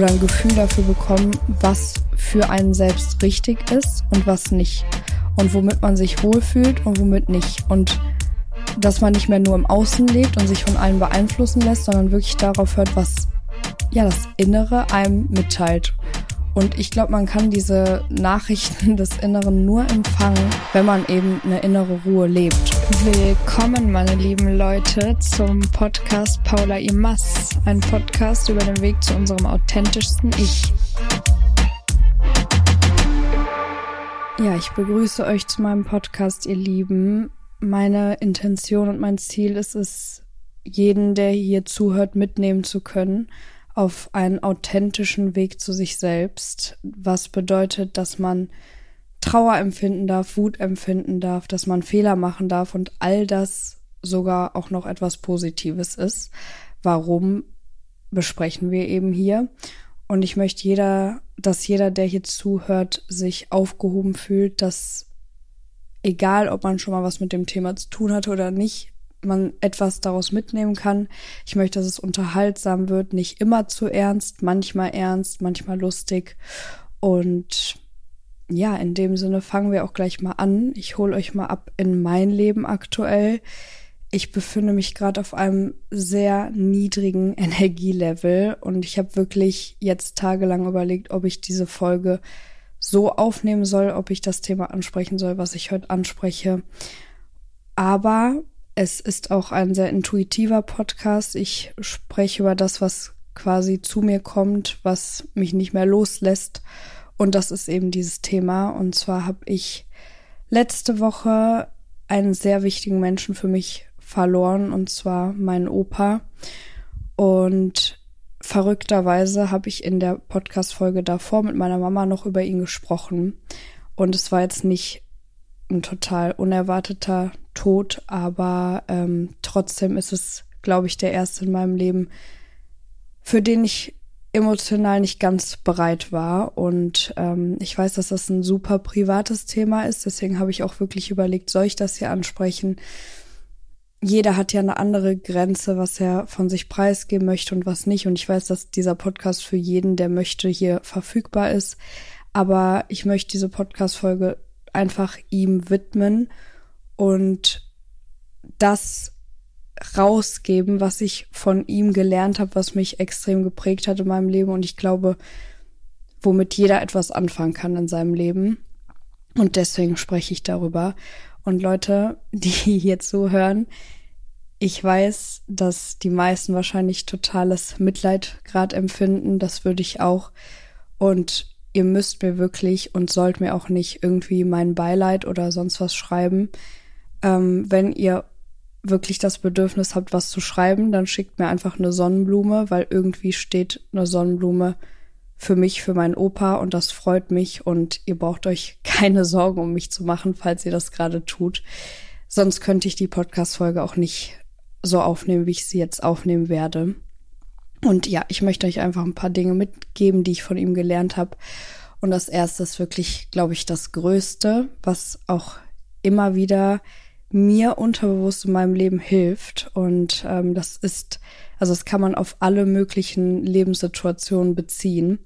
oder ein Gefühl dafür bekommen, was für einen selbst richtig ist und was nicht. Und womit man sich wohlfühlt und womit nicht. Und dass man nicht mehr nur im Außen lebt und sich von allen beeinflussen lässt, sondern wirklich darauf hört, was ja das Innere einem mitteilt. Und ich glaube, man kann diese Nachrichten des Inneren nur empfangen, wenn man eben eine innere Ruhe lebt. Willkommen, meine lieben Leute, zum Podcast Paula Imas. Ein Podcast über den Weg zu unserem authentischsten Ich. Ja, ich begrüße euch zu meinem Podcast, ihr Lieben. Meine Intention und mein Ziel ist es, jeden, der hier zuhört, mitnehmen zu können auf einen authentischen Weg zu sich selbst, was bedeutet, dass man Trauer empfinden darf, Wut empfinden darf, dass man Fehler machen darf und all das sogar auch noch etwas Positives ist. Warum besprechen wir eben hier? Und ich möchte jeder, dass jeder, der hier zuhört, sich aufgehoben fühlt, dass egal, ob man schon mal was mit dem Thema zu tun hatte oder nicht, man etwas daraus mitnehmen kann. Ich möchte, dass es unterhaltsam wird, nicht immer zu ernst, manchmal ernst, manchmal lustig. Und ja, in dem Sinne fangen wir auch gleich mal an. Ich hole euch mal ab in mein Leben aktuell. Ich befinde mich gerade auf einem sehr niedrigen Energielevel und ich habe wirklich jetzt tagelang überlegt, ob ich diese Folge so aufnehmen soll, ob ich das Thema ansprechen soll, was ich heute anspreche. Aber es ist auch ein sehr intuitiver Podcast. Ich spreche über das, was quasi zu mir kommt, was mich nicht mehr loslässt. Und das ist eben dieses Thema. Und zwar habe ich letzte Woche einen sehr wichtigen Menschen für mich verloren, und zwar meinen Opa. Und verrückterweise habe ich in der Podcast-Folge davor mit meiner Mama noch über ihn gesprochen. Und es war jetzt nicht ein total unerwarteter Tod, aber ähm, trotzdem ist es, glaube ich, der erste in meinem Leben, für den ich emotional nicht ganz bereit war. Und ähm, ich weiß, dass das ein super privates Thema ist. Deswegen habe ich auch wirklich überlegt, soll ich das hier ansprechen? Jeder hat ja eine andere Grenze, was er von sich preisgeben möchte und was nicht. Und ich weiß, dass dieser Podcast für jeden, der möchte, hier verfügbar ist. Aber ich möchte diese Podcast-Folge einfach ihm widmen und das rausgeben, was ich von ihm gelernt habe, was mich extrem geprägt hat in meinem Leben und ich glaube, womit jeder etwas anfangen kann in seinem Leben. Und deswegen spreche ich darüber. Und Leute, die hier zuhören, ich weiß, dass die meisten wahrscheinlich totales Mitleid gerade empfinden. Das würde ich auch. Und ihr müsst mir wirklich und sollt mir auch nicht irgendwie mein Beileid oder sonst was schreiben. Ähm, wenn ihr wirklich das Bedürfnis habt, was zu schreiben, dann schickt mir einfach eine Sonnenblume, weil irgendwie steht eine Sonnenblume für mich, für meinen Opa und das freut mich und ihr braucht euch keine Sorgen um mich zu machen, falls ihr das gerade tut. Sonst könnte ich die Podcast-Folge auch nicht so aufnehmen, wie ich sie jetzt aufnehmen werde. Und ja, ich möchte euch einfach ein paar Dinge mitgeben, die ich von ihm gelernt habe. Und das erste ist wirklich, glaube ich, das Größte, was auch immer wieder mir unterbewusst in meinem Leben hilft. Und ähm, das ist, also das kann man auf alle möglichen Lebenssituationen beziehen.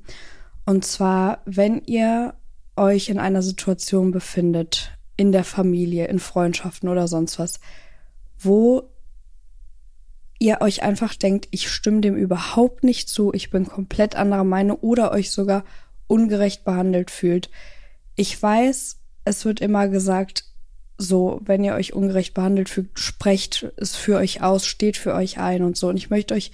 Und zwar, wenn ihr euch in einer Situation befindet, in der Familie, in Freundschaften oder sonst was, wo ihr euch einfach denkt, ich stimme dem überhaupt nicht zu, ich bin komplett anderer Meinung oder euch sogar ungerecht behandelt fühlt. Ich weiß, es wird immer gesagt, so, wenn ihr euch ungerecht behandelt fühlt, sprecht es für euch aus, steht für euch ein und so. Und ich möchte euch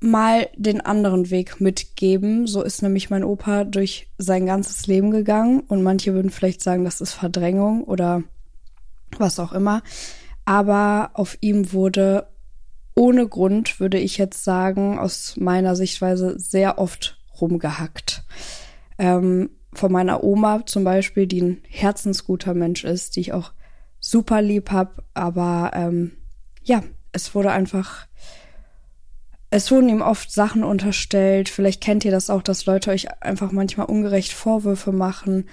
mal den anderen Weg mitgeben. So ist nämlich mein Opa durch sein ganzes Leben gegangen und manche würden vielleicht sagen, das ist Verdrängung oder was auch immer. Aber auf ihm wurde ohne Grund, würde ich jetzt sagen, aus meiner Sichtweise sehr oft rumgehackt. Ähm, von meiner Oma zum Beispiel, die ein herzensguter Mensch ist, die ich auch super lieb hab, aber ähm, ja, es wurde einfach, es wurden ihm oft Sachen unterstellt. Vielleicht kennt ihr das auch, dass Leute euch einfach manchmal ungerecht Vorwürfe machen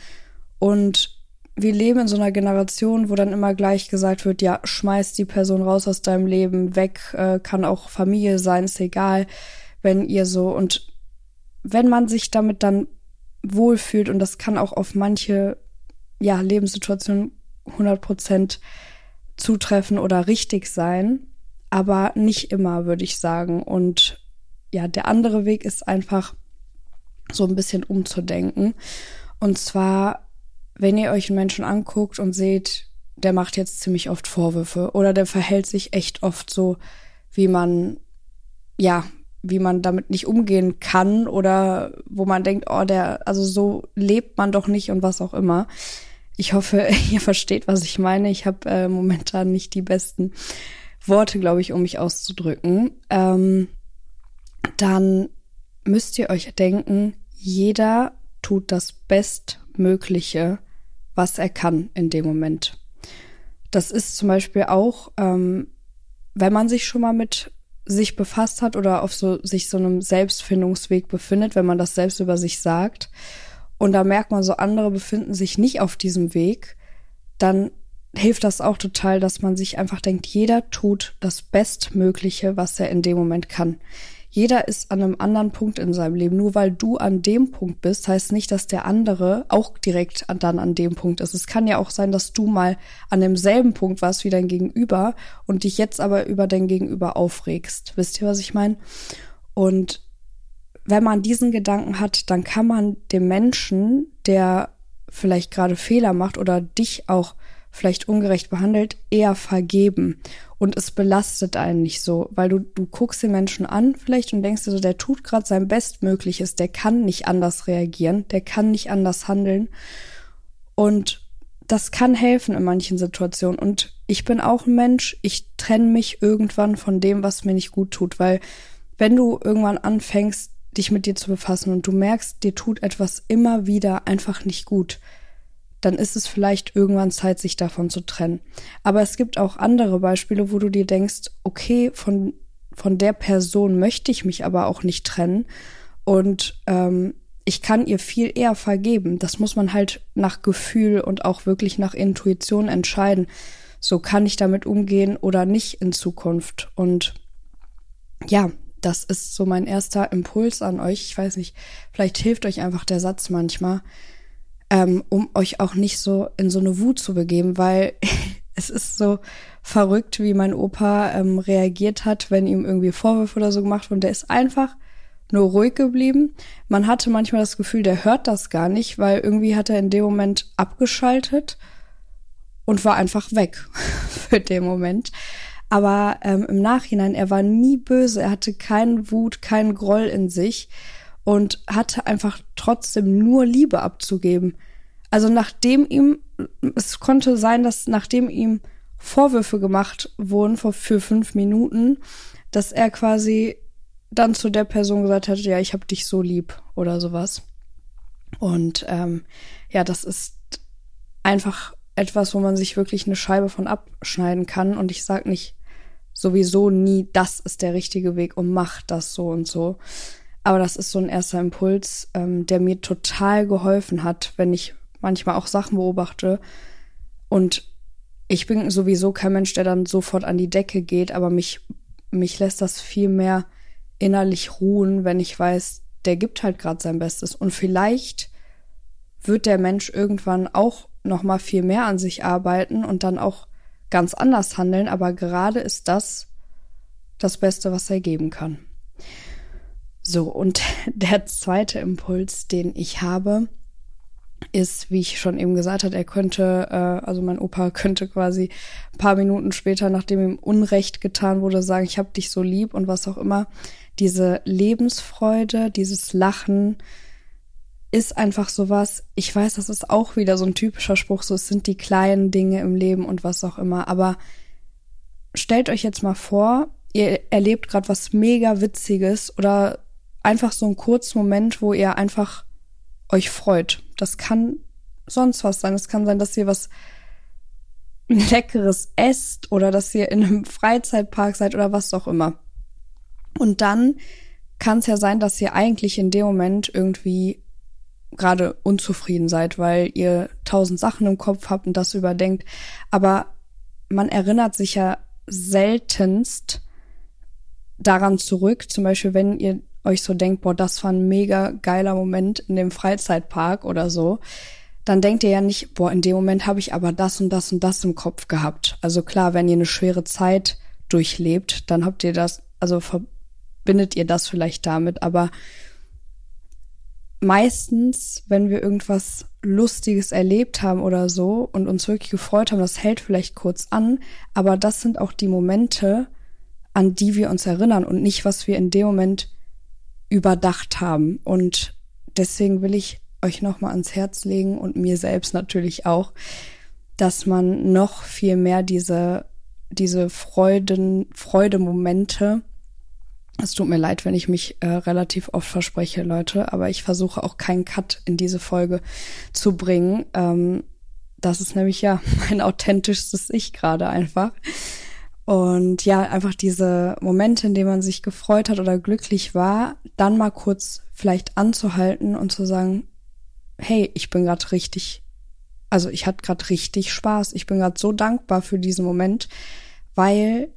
und wir leben in so einer Generation, wo dann immer gleich gesagt wird, ja, schmeiß die Person raus aus deinem Leben, weg, äh, kann auch Familie sein, ist egal, wenn ihr so und wenn man sich damit dann wohlfühlt und das kann auch auf manche ja, Lebenssituationen 100 Prozent zutreffen oder richtig sein, aber nicht immer, würde ich sagen. Und ja, der andere Weg ist einfach so ein bisschen umzudenken. Und zwar, wenn ihr euch einen Menschen anguckt und seht, der macht jetzt ziemlich oft Vorwürfe oder der verhält sich echt oft so, wie man, ja, wie man damit nicht umgehen kann oder wo man denkt, oh, der, also so lebt man doch nicht und was auch immer. Ich hoffe, ihr versteht, was ich meine. Ich habe äh, momentan nicht die besten Worte, glaube ich, um mich auszudrücken. Ähm, dann müsst ihr euch denken, jeder tut das Bestmögliche, was er kann in dem Moment. Das ist zum Beispiel auch, ähm, wenn man sich schon mal mit sich befasst hat oder auf so sich so einem Selbstfindungsweg befindet, wenn man das selbst über sich sagt und da merkt man so andere befinden sich nicht auf diesem Weg, dann hilft das auch total, dass man sich einfach denkt, jeder tut das Bestmögliche, was er in dem Moment kann. Jeder ist an einem anderen Punkt in seinem Leben. Nur weil du an dem Punkt bist, heißt nicht, dass der andere auch direkt dann an dem Punkt ist. Es kann ja auch sein, dass du mal an demselben Punkt warst wie dein Gegenüber und dich jetzt aber über dein Gegenüber aufregst. Wisst ihr, was ich meine? Und wenn man diesen Gedanken hat, dann kann man dem Menschen, der vielleicht gerade Fehler macht oder dich auch vielleicht ungerecht behandelt, eher vergeben. Und es belastet einen nicht so, weil du, du guckst den Menschen an vielleicht und denkst dir so, der tut gerade sein Bestmögliches, der kann nicht anders reagieren, der kann nicht anders handeln. Und das kann helfen in manchen Situationen. Und ich bin auch ein Mensch, ich trenne mich irgendwann von dem, was mir nicht gut tut, weil wenn du irgendwann anfängst, dich mit dir zu befassen und du merkst, dir tut etwas immer wieder einfach nicht gut, dann ist es vielleicht irgendwann Zeit, sich davon zu trennen. Aber es gibt auch andere Beispiele, wo du dir denkst, okay, von, von der Person möchte ich mich aber auch nicht trennen und ähm, ich kann ihr viel eher vergeben. Das muss man halt nach Gefühl und auch wirklich nach Intuition entscheiden. So kann ich damit umgehen oder nicht in Zukunft. Und ja, das ist so mein erster Impuls an euch. Ich weiß nicht, vielleicht hilft euch einfach der Satz manchmal ähm, um euch auch nicht so in so eine Wut zu begeben, weil es ist so verrückt, wie mein Opa ähm, reagiert hat, wenn ihm irgendwie Vorwürfe oder so gemacht wurden. Der ist einfach nur ruhig geblieben. Man hatte manchmal das Gefühl, der hört das gar nicht, weil irgendwie hat er in dem Moment abgeschaltet und war einfach weg für den Moment. Aber ähm, im Nachhinein, er war nie böse, er hatte keinen Wut, keinen Groll in sich und hatte einfach trotzdem nur Liebe abzugeben. Also nachdem ihm, es konnte sein, dass nachdem ihm Vorwürfe gemacht wurden für, für fünf Minuten, dass er quasi dann zu der Person gesagt hat, ja, ich hab dich so lieb oder sowas. Und ähm, ja, das ist einfach etwas, wo man sich wirklich eine Scheibe von abschneiden kann. Und ich sag nicht sowieso nie, das ist der richtige Weg und mach das so und so. Aber das ist so ein erster Impuls, ähm, der mir total geholfen hat, wenn ich manchmal auch Sachen beobachte. Und ich bin sowieso kein Mensch, der dann sofort an die Decke geht, aber mich, mich lässt das viel mehr innerlich ruhen, wenn ich weiß, der gibt halt gerade sein Bestes. Und vielleicht wird der Mensch irgendwann auch noch mal viel mehr an sich arbeiten und dann auch ganz anders handeln. Aber gerade ist das das Beste, was er geben kann. So, und der zweite Impuls, den ich habe, ist, wie ich schon eben gesagt habe, er könnte, äh, also mein Opa könnte quasi ein paar Minuten später, nachdem ihm Unrecht getan wurde, sagen, ich hab dich so lieb und was auch immer. Diese Lebensfreude, dieses Lachen ist einfach sowas. Ich weiß, das ist auch wieder so ein typischer Spruch, so es sind die kleinen Dinge im Leben und was auch immer. Aber stellt euch jetzt mal vor, ihr erlebt gerade was mega Witziges oder einfach so ein kurzer Moment, wo ihr einfach euch freut. Das kann sonst was sein. Es kann sein, dass ihr was Leckeres esst oder dass ihr in einem Freizeitpark seid oder was auch immer. Und dann kann es ja sein, dass ihr eigentlich in dem Moment irgendwie gerade unzufrieden seid, weil ihr tausend Sachen im Kopf habt und das überdenkt. Aber man erinnert sich ja seltenst daran zurück, zum Beispiel wenn ihr euch so denkt, boah, das war ein mega geiler Moment in dem Freizeitpark oder so, dann denkt ihr ja nicht, boah, in dem Moment habe ich aber das und das und das im Kopf gehabt. Also klar, wenn ihr eine schwere Zeit durchlebt, dann habt ihr das, also verbindet ihr das vielleicht damit, aber meistens, wenn wir irgendwas Lustiges erlebt haben oder so und uns wirklich gefreut haben, das hält vielleicht kurz an, aber das sind auch die Momente, an die wir uns erinnern und nicht, was wir in dem Moment überdacht haben. Und deswegen will ich euch nochmal ans Herz legen und mir selbst natürlich auch, dass man noch viel mehr diese, diese Freuden, Freudemomente es tut mir leid, wenn ich mich äh, relativ oft verspreche, Leute, aber ich versuche auch keinen Cut in diese Folge zu bringen. Ähm, das ist nämlich ja mein authentischstes Ich gerade einfach. Und ja, einfach diese Momente, in denen man sich gefreut hat oder glücklich war, dann mal kurz vielleicht anzuhalten und zu sagen, hey, ich bin gerade richtig, also ich hatte gerade richtig Spaß. Ich bin gerade so dankbar für diesen Moment, weil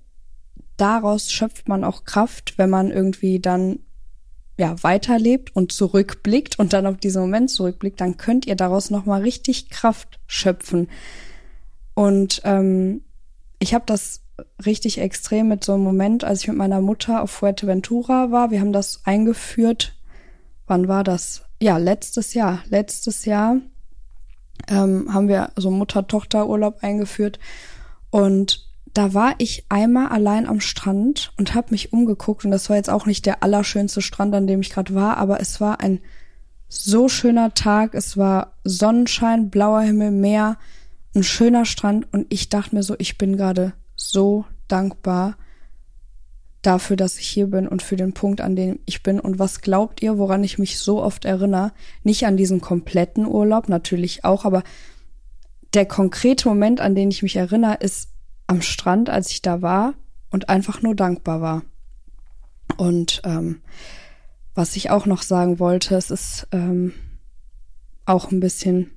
daraus schöpft man auch Kraft, wenn man irgendwie dann ja weiterlebt und zurückblickt und dann auf diesen Moment zurückblickt, dann könnt ihr daraus noch mal richtig Kraft schöpfen. Und ähm, ich habe das richtig extrem mit so einem Moment, als ich mit meiner Mutter auf Fuerteventura war. Wir haben das eingeführt. Wann war das? Ja, letztes Jahr. Letztes Jahr ähm, haben wir so Mutter-Tochter-Urlaub eingeführt. Und da war ich einmal allein am Strand und habe mich umgeguckt und das war jetzt auch nicht der allerschönste Strand, an dem ich gerade war, aber es war ein so schöner Tag, es war Sonnenschein, blauer Himmel, Meer, ein schöner Strand und ich dachte mir so, ich bin gerade so dankbar dafür, dass ich hier bin und für den Punkt, an dem ich bin. Und was glaubt ihr, woran ich mich so oft erinnere? Nicht an diesen kompletten Urlaub, natürlich auch, aber der konkrete Moment, an den ich mich erinnere, ist am Strand, als ich da war und einfach nur dankbar war. Und ähm, was ich auch noch sagen wollte, es ist ähm, auch ein bisschen,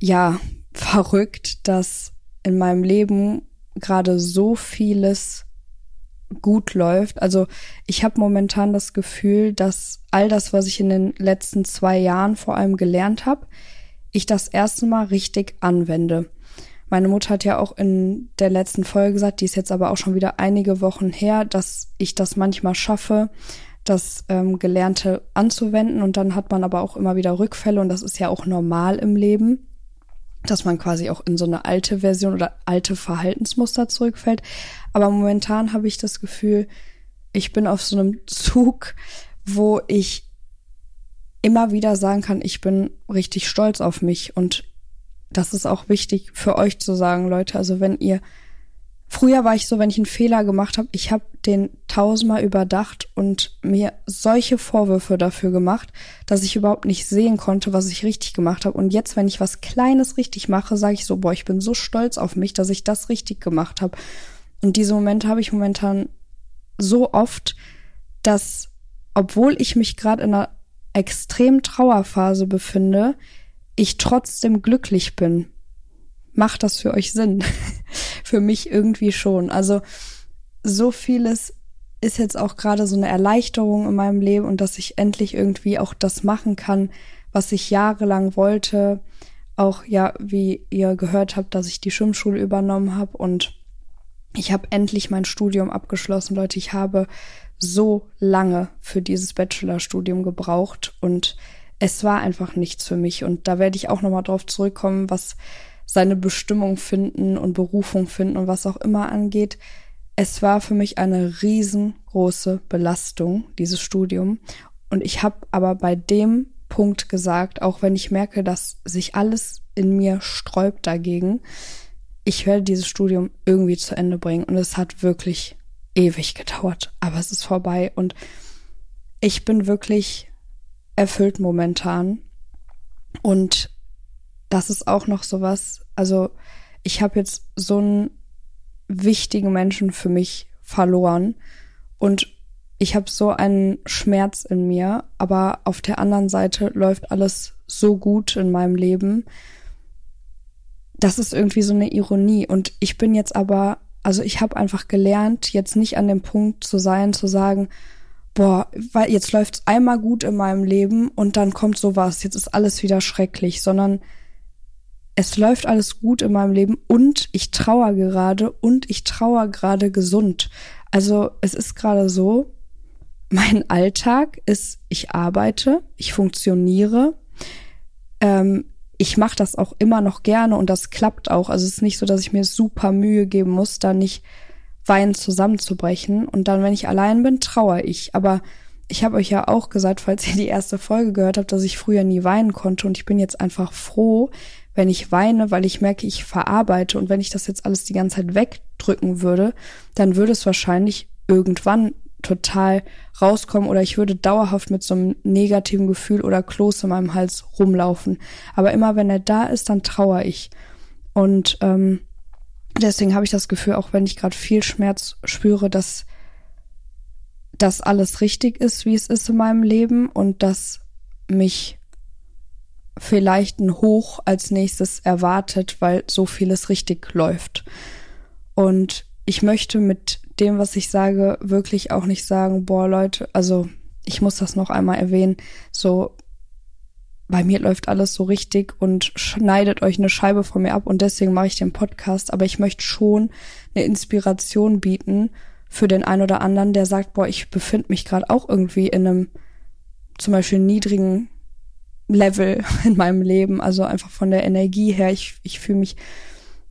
ja, verrückt, dass in meinem Leben gerade so vieles gut läuft. Also ich habe momentan das Gefühl, dass all das, was ich in den letzten zwei Jahren vor allem gelernt habe, ich das erste Mal richtig anwende. Meine Mutter hat ja auch in der letzten Folge gesagt, die ist jetzt aber auch schon wieder einige Wochen her, dass ich das manchmal schaffe, das ähm, Gelernte anzuwenden und dann hat man aber auch immer wieder Rückfälle und das ist ja auch normal im Leben, dass man quasi auch in so eine alte Version oder alte Verhaltensmuster zurückfällt. Aber momentan habe ich das Gefühl, ich bin auf so einem Zug, wo ich immer wieder sagen kann, ich bin richtig stolz auf mich und das ist auch wichtig für euch zu sagen, Leute. Also wenn ihr Früher war ich so, wenn ich einen Fehler gemacht habe, ich habe den tausendmal überdacht und mir solche Vorwürfe dafür gemacht, dass ich überhaupt nicht sehen konnte, was ich richtig gemacht habe. Und jetzt, wenn ich was Kleines richtig mache, sage ich so, boah, ich bin so stolz auf mich, dass ich das richtig gemacht habe. Und diese Momente habe ich momentan so oft, dass, obwohl ich mich gerade in einer extremen Trauerphase befinde, ich trotzdem glücklich bin. Macht das für euch Sinn? für mich irgendwie schon. Also so vieles ist jetzt auch gerade so eine Erleichterung in meinem Leben und dass ich endlich irgendwie auch das machen kann, was ich jahrelang wollte. Auch ja, wie ihr gehört habt, dass ich die Schwimmschule übernommen habe und ich habe endlich mein Studium abgeschlossen, Leute. Ich habe so lange für dieses Bachelorstudium gebraucht und es war einfach nichts für mich. Und da werde ich auch nochmal drauf zurückkommen, was seine Bestimmung finden und Berufung finden und was auch immer angeht. Es war für mich eine riesengroße Belastung, dieses Studium. Und ich habe aber bei dem Punkt gesagt, auch wenn ich merke, dass sich alles in mir sträubt dagegen, ich werde dieses Studium irgendwie zu Ende bringen. Und es hat wirklich ewig gedauert, aber es ist vorbei. Und ich bin wirklich erfüllt momentan. Und das ist auch noch sowas, also ich habe jetzt so einen wichtigen Menschen für mich verloren und ich habe so einen Schmerz in mir, aber auf der anderen Seite läuft alles so gut in meinem Leben. Das ist irgendwie so eine Ironie und ich bin jetzt aber, also ich habe einfach gelernt, jetzt nicht an dem Punkt zu sein, zu sagen, boah, weil jetzt läuft's einmal gut in meinem Leben und dann kommt sowas, jetzt ist alles wieder schrecklich, sondern es läuft alles gut in meinem Leben und ich trauer gerade und ich trauer gerade gesund. Also es ist gerade so, mein Alltag ist, ich arbeite, ich funktioniere, ähm, ich mache das auch immer noch gerne und das klappt auch. Also es ist nicht so, dass ich mir super Mühe geben muss, da nicht weinend zusammenzubrechen. Und dann, wenn ich allein bin, trauere ich. Aber ich habe euch ja auch gesagt, falls ihr die erste Folge gehört habt, dass ich früher nie weinen konnte. Und ich bin jetzt einfach froh, wenn ich weine, weil ich merke, ich verarbeite. Und wenn ich das jetzt alles die ganze Zeit wegdrücken würde, dann würde es wahrscheinlich irgendwann total rauskommen oder ich würde dauerhaft mit so einem negativen Gefühl oder Kloß in meinem Hals rumlaufen. Aber immer wenn er da ist, dann trauere ich. Und ähm, deswegen habe ich das Gefühl, auch wenn ich gerade viel Schmerz spüre, dass das alles richtig ist, wie es ist in meinem Leben und dass mich vielleicht ein Hoch als nächstes erwartet, weil so vieles richtig läuft. Und ich möchte mit dem, was ich sage, wirklich auch nicht sagen, boah, Leute, also ich muss das noch einmal erwähnen, so bei mir läuft alles so richtig und schneidet euch eine Scheibe von mir ab und deswegen mache ich den Podcast, aber ich möchte schon eine Inspiration bieten für den einen oder anderen, der sagt, boah, ich befinde mich gerade auch irgendwie in einem zum Beispiel niedrigen Level in meinem Leben, also einfach von der Energie her, ich, ich fühle mich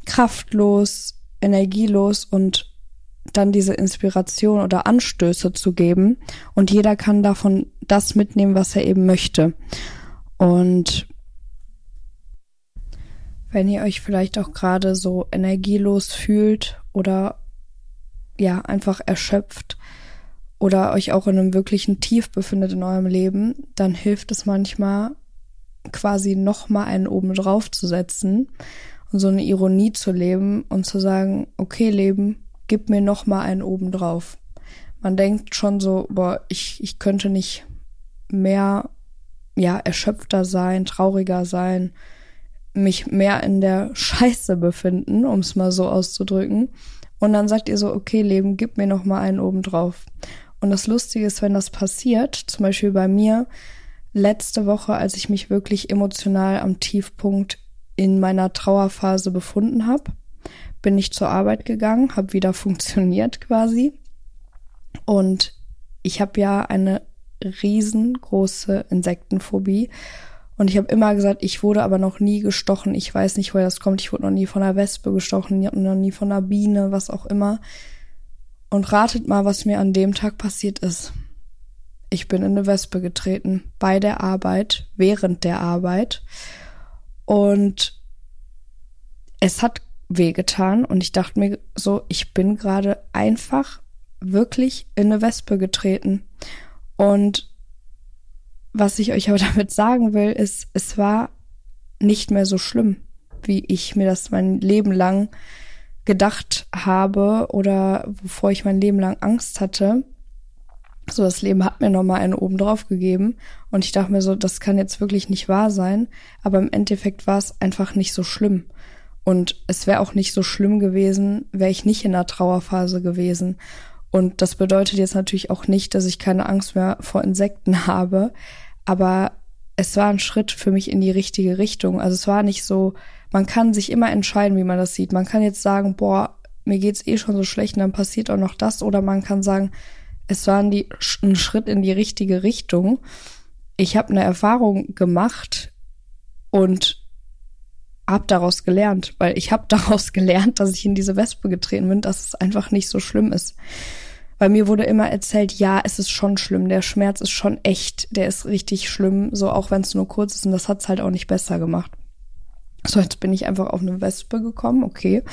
kraftlos, energielos und dann diese Inspiration oder Anstöße zu geben und jeder kann davon das mitnehmen, was er eben möchte. Und wenn ihr euch vielleicht auch gerade so energielos fühlt oder ja, einfach erschöpft oder euch auch in einem wirklichen Tief befindet in eurem Leben, dann hilft es manchmal quasi nochmal einen oben drauf zu setzen und so eine Ironie zu leben und zu sagen, okay, Leben, gib mir noch mal einen oben drauf. Man denkt schon so, boah, ich, ich könnte nicht mehr, ja, erschöpfter sein, trauriger sein, mich mehr in der Scheiße befinden, um es mal so auszudrücken. Und dann sagt ihr so, okay, Leben, gib mir noch mal einen oben drauf. Und das Lustige ist, wenn das passiert, zum Beispiel bei mir, letzte Woche, als ich mich wirklich emotional am Tiefpunkt in meiner Trauerphase befunden habe, bin ich zur Arbeit gegangen, habe wieder funktioniert quasi. Und ich habe ja eine riesengroße Insektenphobie. Und ich habe immer gesagt, ich wurde aber noch nie gestochen. Ich weiß nicht, woher das kommt. Ich wurde noch nie von einer Wespe gestochen, noch nie von einer Biene, was auch immer. Und ratet mal, was mir an dem Tag passiert ist. Ich bin in eine Wespe getreten. Bei der Arbeit, während der Arbeit. Und es hat wehgetan und ich dachte mir so, ich bin gerade einfach wirklich in eine Wespe getreten. Und was ich euch aber damit sagen will, ist, es war nicht mehr so schlimm, wie ich mir das mein Leben lang gedacht habe oder wovor ich mein Leben lang Angst hatte. So, das Leben hat mir nochmal einen oben drauf gegeben und ich dachte mir so, das kann jetzt wirklich nicht wahr sein, aber im Endeffekt war es einfach nicht so schlimm. Und es wäre auch nicht so schlimm gewesen, wäre ich nicht in der Trauerphase gewesen. Und das bedeutet jetzt natürlich auch nicht, dass ich keine Angst mehr vor Insekten habe. Aber es war ein Schritt für mich in die richtige Richtung. Also es war nicht so, man kann sich immer entscheiden, wie man das sieht. Man kann jetzt sagen, boah, mir geht's eh schon so schlecht und dann passiert auch noch das. Oder man kann sagen, es war ein, ein Schritt in die richtige Richtung. Ich habe eine Erfahrung gemacht und habe daraus gelernt, weil ich habe daraus gelernt, dass ich in diese Wespe getreten bin, dass es einfach nicht so schlimm ist. Weil mir wurde immer erzählt, ja, es ist schon schlimm, der Schmerz ist schon echt, der ist richtig schlimm, so auch wenn es nur kurz ist und das hat's halt auch nicht besser gemacht. So, jetzt bin ich einfach auf eine Wespe gekommen, okay.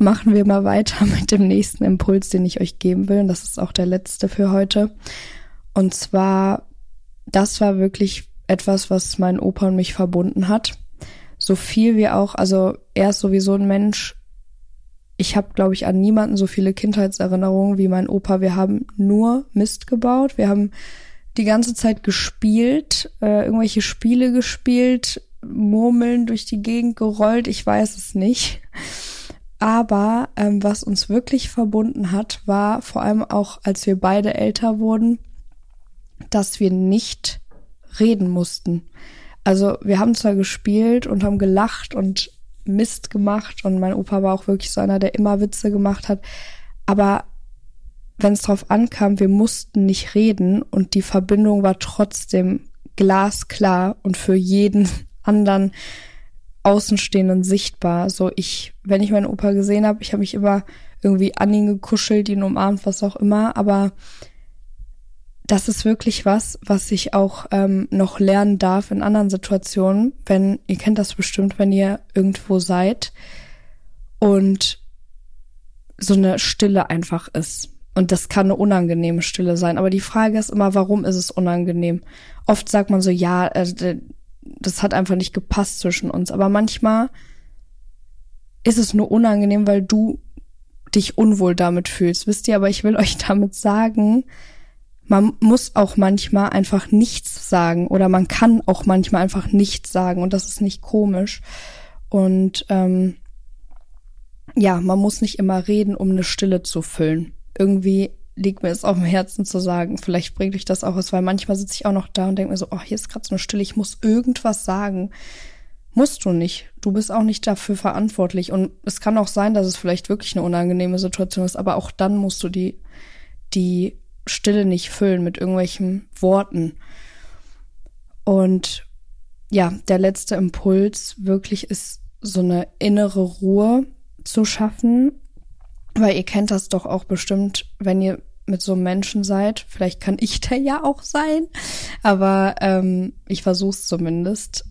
Machen wir mal weiter mit dem nächsten Impuls, den ich euch geben will. Und das ist auch der letzte für heute. Und zwar, das war wirklich etwas, was mein Opa und mich verbunden hat so viel wie auch, also er ist sowieso ein Mensch. Ich habe, glaube ich, an niemanden so viele Kindheitserinnerungen wie mein Opa. Wir haben nur Mist gebaut. Wir haben die ganze Zeit gespielt, äh, irgendwelche Spiele gespielt, Murmeln durch die Gegend gerollt. Ich weiß es nicht. Aber ähm, was uns wirklich verbunden hat, war vor allem auch, als wir beide älter wurden, dass wir nicht reden mussten. Also wir haben zwar gespielt und haben gelacht und Mist gemacht und mein Opa war auch wirklich so einer, der immer Witze gemacht hat, aber wenn es drauf ankam, wir mussten nicht reden und die Verbindung war trotzdem glasklar und für jeden anderen Außenstehenden sichtbar. So ich, wenn ich meinen Opa gesehen habe, ich habe mich immer irgendwie an ihn gekuschelt, ihn umarmt, was auch immer, aber das ist wirklich was, was ich auch ähm, noch lernen darf in anderen Situationen, wenn, ihr kennt das bestimmt, wenn ihr irgendwo seid und so eine Stille einfach ist. Und das kann eine unangenehme Stille sein. Aber die Frage ist immer, warum ist es unangenehm? Oft sagt man so, ja, äh, das hat einfach nicht gepasst zwischen uns. Aber manchmal ist es nur unangenehm, weil du dich unwohl damit fühlst. Wisst ihr, aber ich will euch damit sagen, man muss auch manchmal einfach nichts sagen oder man kann auch manchmal einfach nichts sagen und das ist nicht komisch. Und ähm, ja, man muss nicht immer reden, um eine Stille zu füllen. Irgendwie liegt mir es auf dem Herzen zu sagen, vielleicht bringt euch das auch was, weil manchmal sitze ich auch noch da und denke mir so, oh, hier ist gerade so eine Stille, ich muss irgendwas sagen. Musst du nicht. Du bist auch nicht dafür verantwortlich. Und es kann auch sein, dass es vielleicht wirklich eine unangenehme Situation ist, aber auch dann musst du die, die Stille nicht füllen mit irgendwelchen Worten. Und ja, der letzte Impuls wirklich ist so eine innere Ruhe zu schaffen, weil ihr kennt das doch auch bestimmt, wenn ihr mit so einem Menschen seid. Vielleicht kann ich der ja auch sein, aber ähm, ich versuche es zumindest,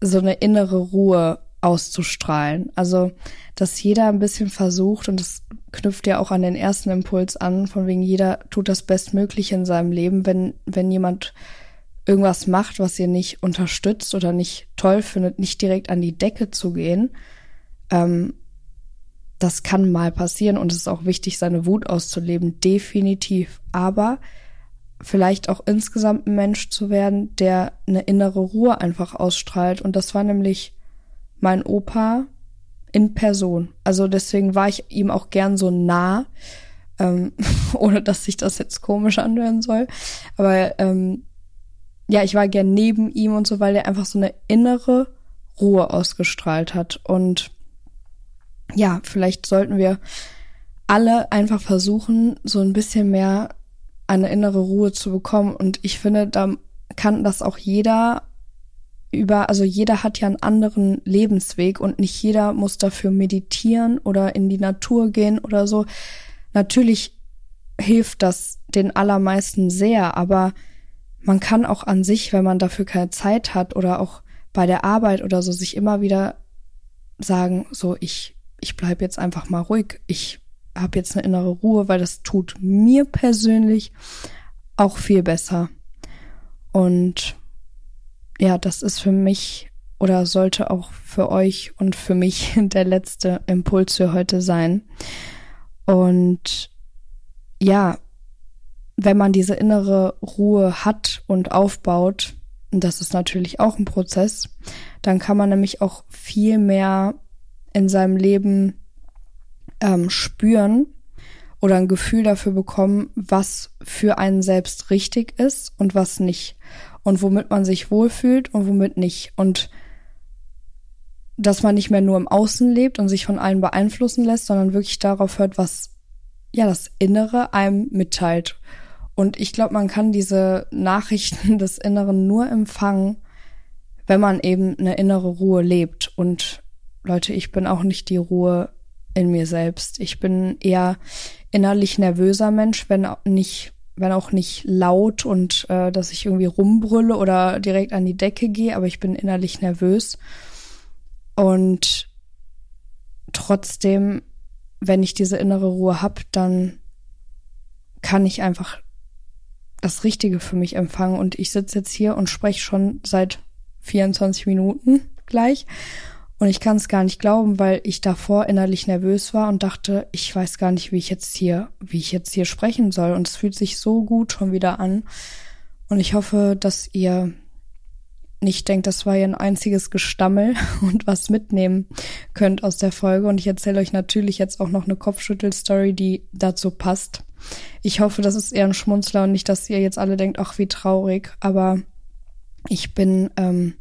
so eine innere Ruhe auszustrahlen. Also, dass jeder ein bisschen versucht, und das knüpft ja auch an den ersten Impuls an, von wegen jeder tut das Bestmögliche in seinem Leben, wenn, wenn jemand irgendwas macht, was ihr nicht unterstützt oder nicht toll findet, nicht direkt an die Decke zu gehen. Ähm, das kann mal passieren und es ist auch wichtig, seine Wut auszuleben, definitiv. Aber vielleicht auch insgesamt ein Mensch zu werden, der eine innere Ruhe einfach ausstrahlt. Und das war nämlich mein Opa in Person. Also deswegen war ich ihm auch gern so nah, ähm, ohne dass sich das jetzt komisch anhören soll. Aber ähm, ja, ich war gern neben ihm und so, weil er einfach so eine innere Ruhe ausgestrahlt hat. Und ja, vielleicht sollten wir alle einfach versuchen, so ein bisschen mehr eine innere Ruhe zu bekommen. Und ich finde, da kann das auch jeder über, also jeder hat ja einen anderen Lebensweg und nicht jeder muss dafür meditieren oder in die Natur gehen oder so. Natürlich hilft das den allermeisten sehr, aber man kann auch an sich, wenn man dafür keine Zeit hat oder auch bei der Arbeit oder so, sich immer wieder sagen, so ich, ich bleib jetzt einfach mal ruhig, ich habe jetzt eine innere Ruhe, weil das tut mir persönlich auch viel besser. Und ja, das ist für mich oder sollte auch für euch und für mich der letzte Impuls für heute sein. Und ja, wenn man diese innere Ruhe hat und aufbaut, und das ist natürlich auch ein Prozess, dann kann man nämlich auch viel mehr in seinem Leben ähm, spüren oder ein Gefühl dafür bekommen, was für einen selbst richtig ist und was nicht und womit man sich wohlfühlt und womit nicht. Und dass man nicht mehr nur im Außen lebt und sich von allen beeinflussen lässt, sondern wirklich darauf hört, was ja das Innere einem mitteilt. Und ich glaube, man kann diese Nachrichten des Inneren nur empfangen, wenn man eben eine innere Ruhe lebt. Und Leute, ich bin auch nicht die Ruhe in mir selbst. Ich bin eher innerlich nervöser Mensch, wenn nicht wenn auch nicht laut und äh, dass ich irgendwie rumbrülle oder direkt an die Decke gehe, aber ich bin innerlich nervös. Und trotzdem, wenn ich diese innere Ruhe habe, dann kann ich einfach das Richtige für mich empfangen. Und ich sitze jetzt hier und spreche schon seit 24 Minuten gleich. Und ich kann es gar nicht glauben, weil ich davor innerlich nervös war und dachte, ich weiß gar nicht, wie ich jetzt hier, wie ich jetzt hier sprechen soll. Und es fühlt sich so gut schon wieder an. Und ich hoffe, dass ihr nicht denkt, das war ja ein einziges Gestammel und was mitnehmen könnt aus der Folge. Und ich erzähle euch natürlich jetzt auch noch eine Kopfschüttel-Story, die dazu passt. Ich hoffe, das ist eher ein Schmunzler und nicht, dass ihr jetzt alle denkt, ach, wie traurig. Aber ich bin, ähm,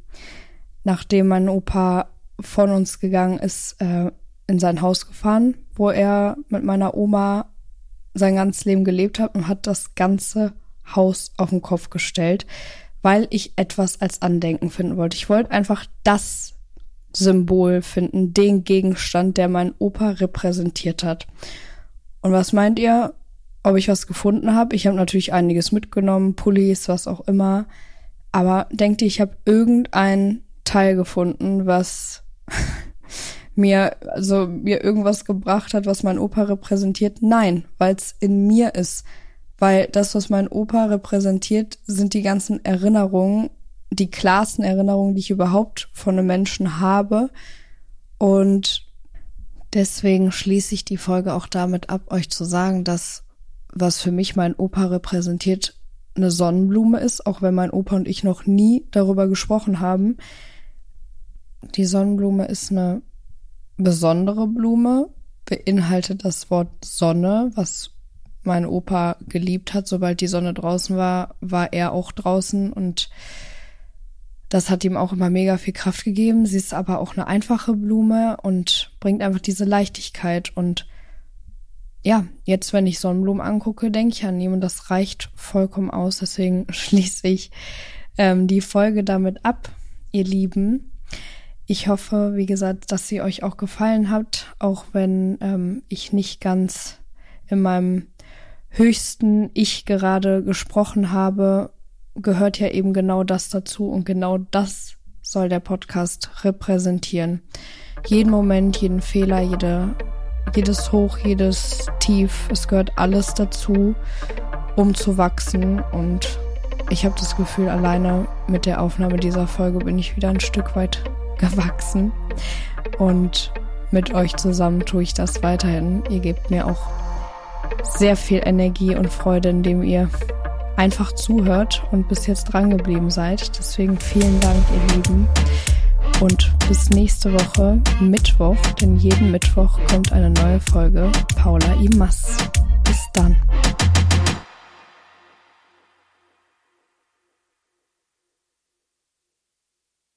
nachdem mein Opa von uns gegangen ist, äh, in sein Haus gefahren, wo er mit meiner Oma sein ganzes Leben gelebt hat und hat das ganze Haus auf den Kopf gestellt, weil ich etwas als Andenken finden wollte. Ich wollte einfach das Symbol finden, den Gegenstand, der mein Opa repräsentiert hat. Und was meint ihr, ob ich was gefunden habe? Ich habe natürlich einiges mitgenommen, Pullis, was auch immer. Aber denkt ihr, ich habe irgendein Teil gefunden, was mir, also mir irgendwas gebracht hat, was mein Opa repräsentiert? Nein, weil es in mir ist. Weil das, was mein Opa repräsentiert, sind die ganzen Erinnerungen, die klarsten Erinnerungen, die ich überhaupt von einem Menschen habe. Und deswegen schließe ich die Folge auch damit ab, euch zu sagen, dass was für mich mein Opa repräsentiert, eine Sonnenblume ist, auch wenn mein Opa und ich noch nie darüber gesprochen haben. Die Sonnenblume ist eine besondere Blume, beinhaltet das Wort Sonne, was mein Opa geliebt hat. Sobald die Sonne draußen war, war er auch draußen und das hat ihm auch immer mega viel Kraft gegeben. Sie ist aber auch eine einfache Blume und bringt einfach diese Leichtigkeit. Und ja, jetzt, wenn ich Sonnenblumen angucke, denke ich an ihn und das reicht vollkommen aus. Deswegen schließe ich ähm, die Folge damit ab, ihr Lieben. Ich hoffe, wie gesagt, dass sie euch auch gefallen hat, auch wenn ähm, ich nicht ganz in meinem höchsten Ich gerade gesprochen habe, gehört ja eben genau das dazu und genau das soll der Podcast repräsentieren. Jeden Moment, jeden Fehler, jede, jedes Hoch, jedes Tief, es gehört alles dazu, um zu wachsen und ich habe das Gefühl, alleine mit der Aufnahme dieser Folge bin ich wieder ein Stück weit gewachsen. Und mit euch zusammen tue ich das weiterhin. Ihr gebt mir auch sehr viel Energie und Freude, indem ihr einfach zuhört und bis jetzt dran geblieben seid. Deswegen vielen Dank, ihr Lieben. Und bis nächste Woche Mittwoch, denn jeden Mittwoch kommt eine neue Folge Paula Imas. Bis dann.